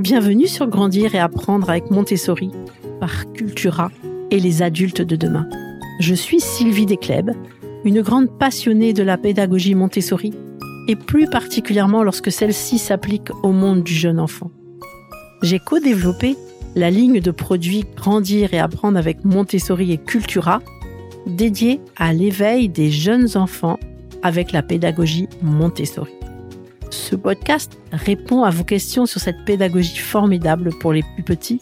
Bienvenue sur Grandir et apprendre avec Montessori par Cultura et les adultes de demain. Je suis Sylvie Descleb, une grande passionnée de la pédagogie Montessori et plus particulièrement lorsque celle-ci s'applique au monde du jeune enfant. J'ai co-développé la ligne de produits Grandir et apprendre avec Montessori et Cultura dédiée à l'éveil des jeunes enfants avec la pédagogie Montessori. Ce podcast répond à vos questions sur cette pédagogie formidable pour les plus petits,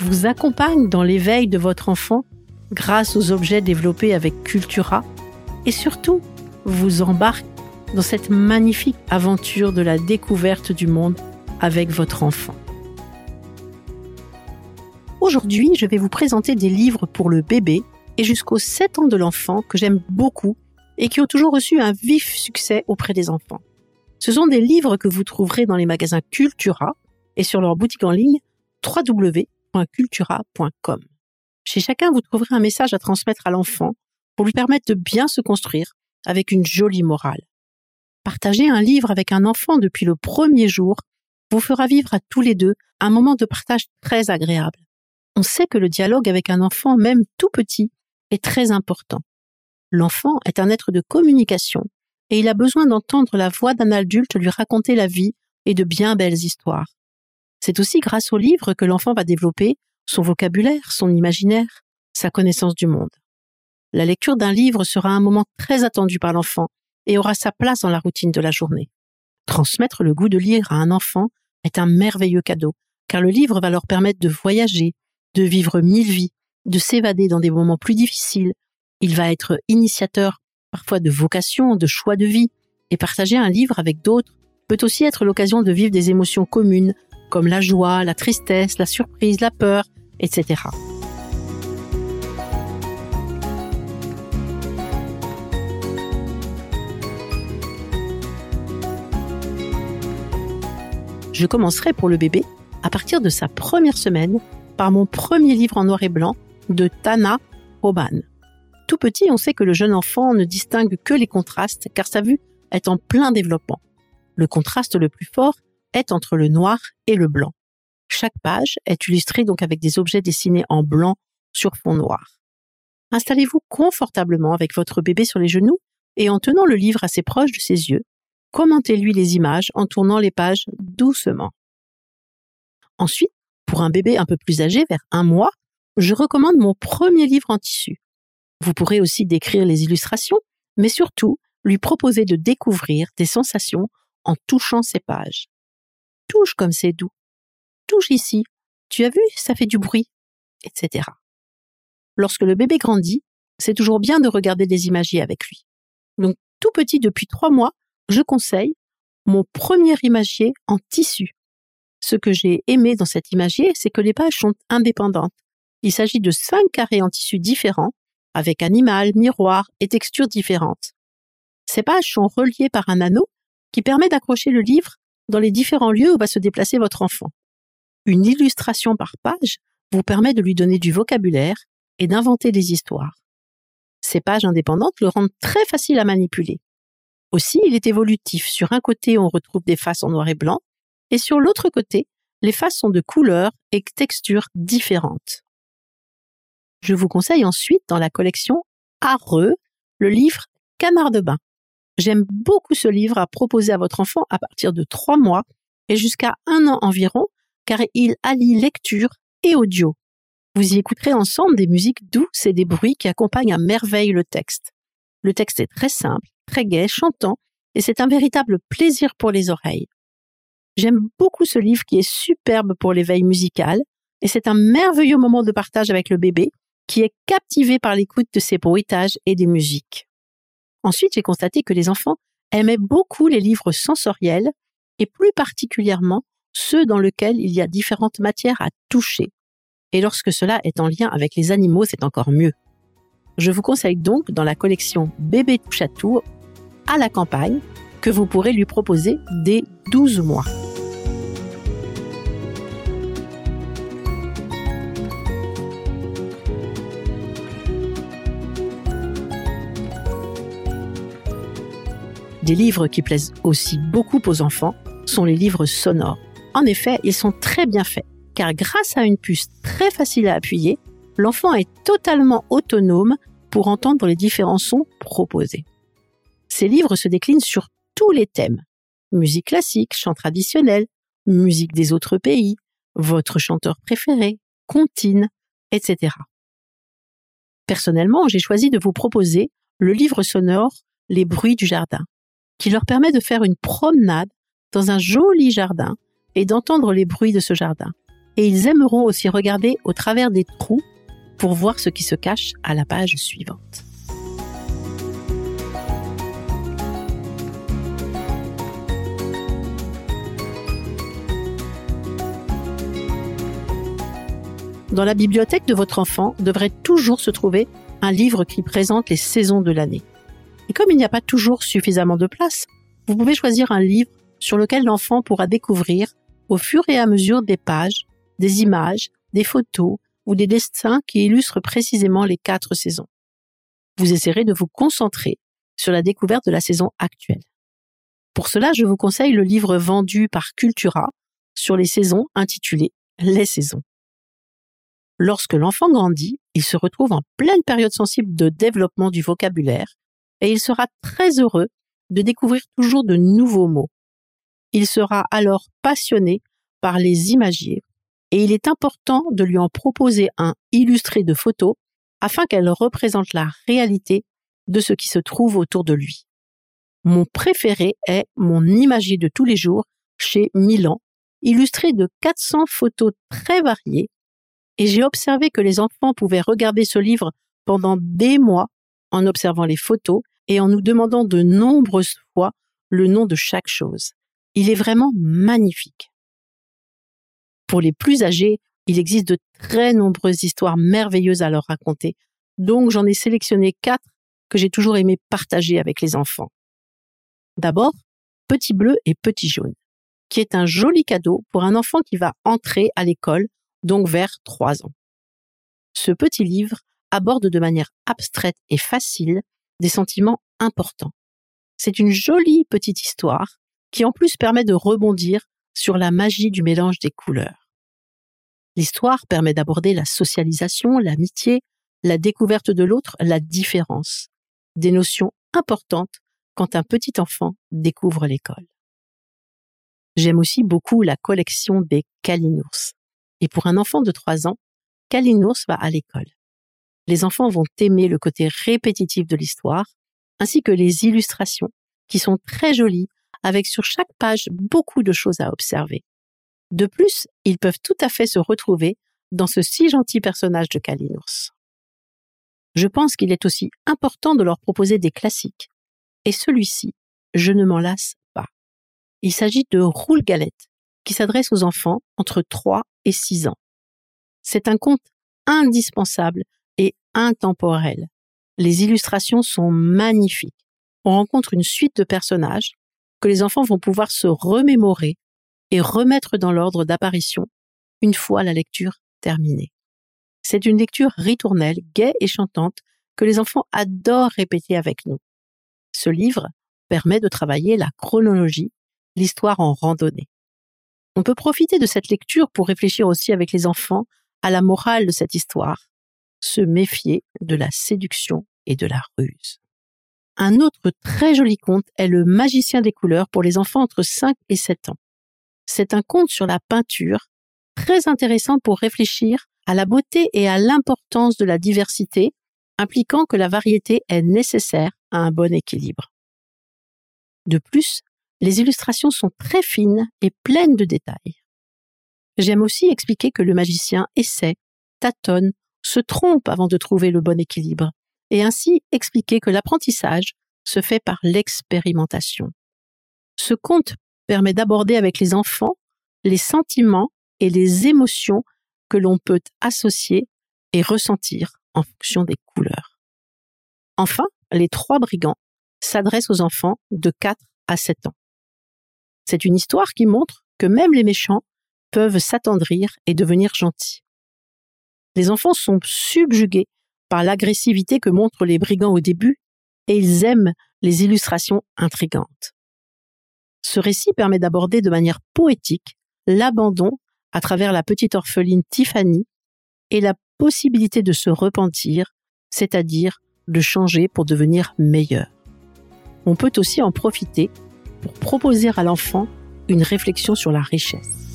vous accompagne dans l'éveil de votre enfant grâce aux objets développés avec Cultura et surtout vous embarque dans cette magnifique aventure de la découverte du monde avec votre enfant. Aujourd'hui, je vais vous présenter des livres pour le bébé et jusqu'aux 7 ans de l'enfant que j'aime beaucoup et qui ont toujours reçu un vif succès auprès des enfants. Ce sont des livres que vous trouverez dans les magasins Cultura et sur leur boutique en ligne www.cultura.com. Chez chacun, vous trouverez un message à transmettre à l'enfant pour lui permettre de bien se construire avec une jolie morale. Partager un livre avec un enfant depuis le premier jour vous fera vivre à tous les deux un moment de partage très agréable. On sait que le dialogue avec un enfant, même tout petit, est très important. L'enfant est un être de communication et il a besoin d'entendre la voix d'un adulte lui raconter la vie et de bien belles histoires. C'est aussi grâce au livre que l'enfant va développer son vocabulaire, son imaginaire, sa connaissance du monde. La lecture d'un livre sera un moment très attendu par l'enfant et aura sa place dans la routine de la journée. Transmettre le goût de lire à un enfant est un merveilleux cadeau, car le livre va leur permettre de voyager, de vivre mille vies, de s'évader dans des moments plus difficiles. Il va être initiateur parfois de vocation, de choix de vie, et partager un livre avec d'autres peut aussi être l'occasion de vivre des émotions communes, comme la joie, la tristesse, la surprise, la peur, etc. Je commencerai pour le bébé, à partir de sa première semaine, par mon premier livre en noir et blanc de Tana Oban tout petit, on sait que le jeune enfant ne distingue que les contrastes car sa vue est en plein développement. Le contraste le plus fort est entre le noir et le blanc. Chaque page est illustrée donc avec des objets dessinés en blanc sur fond noir. Installez-vous confortablement avec votre bébé sur les genoux et en tenant le livre assez proche de ses yeux, commentez-lui les images en tournant les pages doucement. Ensuite, pour un bébé un peu plus âgé, vers un mois, je recommande mon premier livre en tissu. Vous pourrez aussi décrire les illustrations, mais surtout lui proposer de découvrir des sensations en touchant ces pages. Touche comme c'est doux. Touche ici. Tu as vu, ça fait du bruit, etc. Lorsque le bébé grandit, c'est toujours bien de regarder des imagiers avec lui. Donc, tout petit depuis trois mois, je conseille mon premier imagier en tissu. Ce que j'ai aimé dans cet imagier, c'est que les pages sont indépendantes. Il s'agit de cinq carrés en tissu différents avec animal, miroir et textures différentes. Ces pages sont reliées par un anneau qui permet d'accrocher le livre dans les différents lieux où va se déplacer votre enfant. Une illustration par page vous permet de lui donner du vocabulaire et d'inventer des histoires. Ces pages indépendantes le rendent très facile à manipuler. Aussi, il est évolutif. Sur un côté, on retrouve des faces en noir et blanc, et sur l'autre côté, les faces sont de couleurs et textures différentes. Je vous conseille ensuite dans la collection Areux le livre Canard de bain. J'aime beaucoup ce livre à proposer à votre enfant à partir de trois mois et jusqu'à un an environ, car il allie lecture et audio. Vous y écouterez ensemble des musiques douces et des bruits qui accompagnent à merveille le texte. Le texte est très simple, très gai, chantant, et c'est un véritable plaisir pour les oreilles. J'aime beaucoup ce livre qui est superbe pour l'éveil musical, et c'est un merveilleux moment de partage avec le bébé qui est captivé par l'écoute de ces bruitages et des musiques. Ensuite, j'ai constaté que les enfants aimaient beaucoup les livres sensoriels et plus particulièrement ceux dans lesquels il y a différentes matières à toucher. Et lorsque cela est en lien avec les animaux, c'est encore mieux. Je vous conseille donc dans la collection Bébé touche à la campagne que vous pourrez lui proposer dès 12 mois. Des livres qui plaisent aussi beaucoup aux enfants sont les livres sonores. En effet, ils sont très bien faits, car grâce à une puce très facile à appuyer, l'enfant est totalement autonome pour entendre les différents sons proposés. Ces livres se déclinent sur tous les thèmes. Musique classique, chant traditionnel, musique des autres pays, votre chanteur préféré, comptine, etc. Personnellement, j'ai choisi de vous proposer le livre sonore Les bruits du jardin, qui leur permet de faire une promenade dans un joli jardin et d'entendre les bruits de ce jardin. Et ils aimeront aussi regarder au travers des trous pour voir ce qui se cache à la page suivante. Dans la bibliothèque de votre enfant devrait toujours se trouver un livre qui présente les saisons de l'année. Et comme il n'y a pas toujours suffisamment de place, vous pouvez choisir un livre sur lequel l'enfant pourra découvrir, au fur et à mesure des pages, des images, des photos ou des destins qui illustrent précisément les quatre saisons. Vous essaierez de vous concentrer sur la découverte de la saison actuelle. Pour cela, je vous conseille le livre vendu par Cultura sur les saisons intitulé Les saisons. Lorsque l'enfant grandit, il se retrouve en pleine période sensible de développement du vocabulaire et il sera très heureux de découvrir toujours de nouveaux mots. Il sera alors passionné par les imagiers et il est important de lui en proposer un illustré de photos afin qu'elle représente la réalité de ce qui se trouve autour de lui. Mon préféré est mon imagier de tous les jours chez Milan, illustré de 400 photos très variées et j'ai observé que les enfants pouvaient regarder ce livre pendant des mois en observant les photos et en nous demandant de nombreuses fois le nom de chaque chose. Il est vraiment magnifique. Pour les plus âgés, il existe de très nombreuses histoires merveilleuses à leur raconter, donc j'en ai sélectionné quatre que j'ai toujours aimé partager avec les enfants. D'abord, Petit bleu et Petit jaune, qui est un joli cadeau pour un enfant qui va entrer à l'école donc vers trois ans. Ce petit livre aborde de manière abstraite et facile des sentiments importants. C'est une jolie petite histoire qui en plus permet de rebondir sur la magie du mélange des couleurs. L'histoire permet d'aborder la socialisation, l'amitié, la découverte de l'autre, la différence, des notions importantes quand un petit enfant découvre l'école. J'aime aussi beaucoup la collection des Kalinours. Et pour un enfant de 3 ans, Kalinours va à l'école. Les enfants vont aimer le côté répétitif de l'histoire, ainsi que les illustrations, qui sont très jolies, avec sur chaque page beaucoup de choses à observer. De plus, ils peuvent tout à fait se retrouver dans ce si gentil personnage de Kalinours. Je pense qu'il est aussi important de leur proposer des classiques. Et celui-ci, je ne m'en lasse pas. Il s'agit de Roule Galette, qui s'adresse aux enfants entre 3 et 6 ans. C'est un conte indispensable intemporel. Les illustrations sont magnifiques. On rencontre une suite de personnages que les enfants vont pouvoir se remémorer et remettre dans l'ordre d'apparition une fois la lecture terminée. C'est une lecture ritournelle, gaie et chantante que les enfants adorent répéter avec nous. Ce livre permet de travailler la chronologie, l'histoire en randonnée. On peut profiter de cette lecture pour réfléchir aussi avec les enfants à la morale de cette histoire, se méfier de la séduction et de la ruse. Un autre très joli conte est Le magicien des couleurs pour les enfants entre 5 et 7 ans. C'est un conte sur la peinture très intéressant pour réfléchir à la beauté et à l'importance de la diversité, impliquant que la variété est nécessaire à un bon équilibre. De plus, les illustrations sont très fines et pleines de détails. J'aime aussi expliquer que le magicien essaie, tâtonne, se trompe avant de trouver le bon équilibre, et ainsi expliquer que l'apprentissage se fait par l'expérimentation. Ce conte permet d'aborder avec les enfants les sentiments et les émotions que l'on peut associer et ressentir en fonction des couleurs. Enfin, les trois brigands s'adressent aux enfants de 4 à 7 ans. C'est une histoire qui montre que même les méchants peuvent s'attendrir et devenir gentils. Les enfants sont subjugués par l'agressivité que montrent les brigands au début et ils aiment les illustrations intrigantes. Ce récit permet d'aborder de manière poétique l'abandon à travers la petite orpheline Tiffany et la possibilité de se repentir, c'est-à-dire de changer pour devenir meilleur. On peut aussi en profiter pour proposer à l'enfant une réflexion sur la richesse.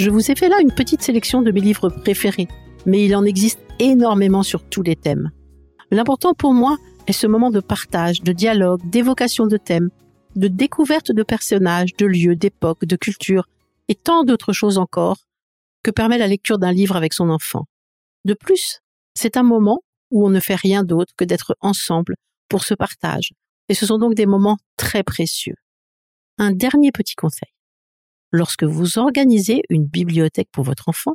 Je vous ai fait là une petite sélection de mes livres préférés, mais il en existe énormément sur tous les thèmes. L'important pour moi est ce moment de partage, de dialogue, d'évocation de thèmes, de découverte de personnages, de lieux, d'époques, de cultures et tant d'autres choses encore que permet la lecture d'un livre avec son enfant. De plus, c'est un moment où on ne fait rien d'autre que d'être ensemble pour ce partage, et ce sont donc des moments très précieux. Un dernier petit conseil. Lorsque vous organisez une bibliothèque pour votre enfant,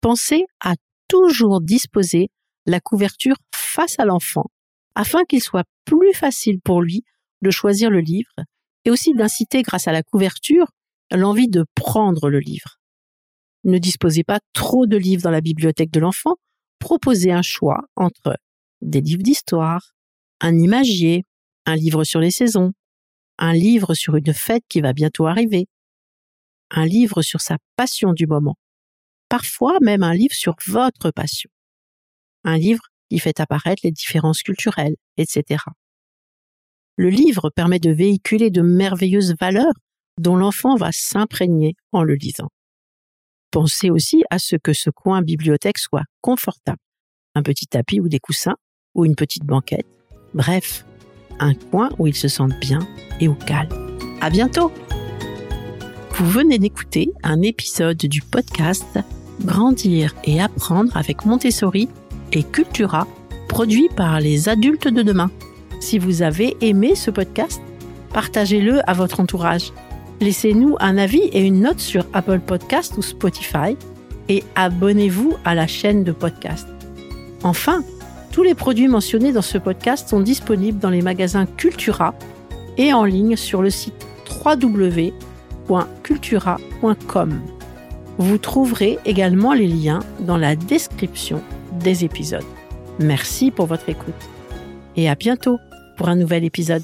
pensez à toujours disposer la couverture face à l'enfant afin qu'il soit plus facile pour lui de choisir le livre et aussi d'inciter grâce à la couverture l'envie de prendre le livre. Ne disposez pas trop de livres dans la bibliothèque de l'enfant, proposez un choix entre des livres d'histoire, un imagier, un livre sur les saisons, un livre sur une fête qui va bientôt arriver, un livre sur sa passion du moment, parfois même un livre sur votre passion, un livre qui fait apparaître les différences culturelles, etc. Le livre permet de véhiculer de merveilleuses valeurs dont l'enfant va s'imprégner en le lisant. Pensez aussi à ce que ce coin bibliothèque soit confortable. Un petit tapis ou des coussins, ou une petite banquette. Bref, un coin où il se sente bien et au calme. À bientôt! Vous venez d'écouter un épisode du podcast Grandir et apprendre avec Montessori et Cultura, produit par les adultes de demain. Si vous avez aimé ce podcast, partagez-le à votre entourage. Laissez-nous un avis et une note sur Apple Podcast ou Spotify et abonnez-vous à la chaîne de podcast. Enfin, tous les produits mentionnés dans ce podcast sont disponibles dans les magasins Cultura et en ligne sur le site www.cultura.com. Vous trouverez également les liens dans la description des épisodes. Merci pour votre écoute et à bientôt pour un nouvel épisode.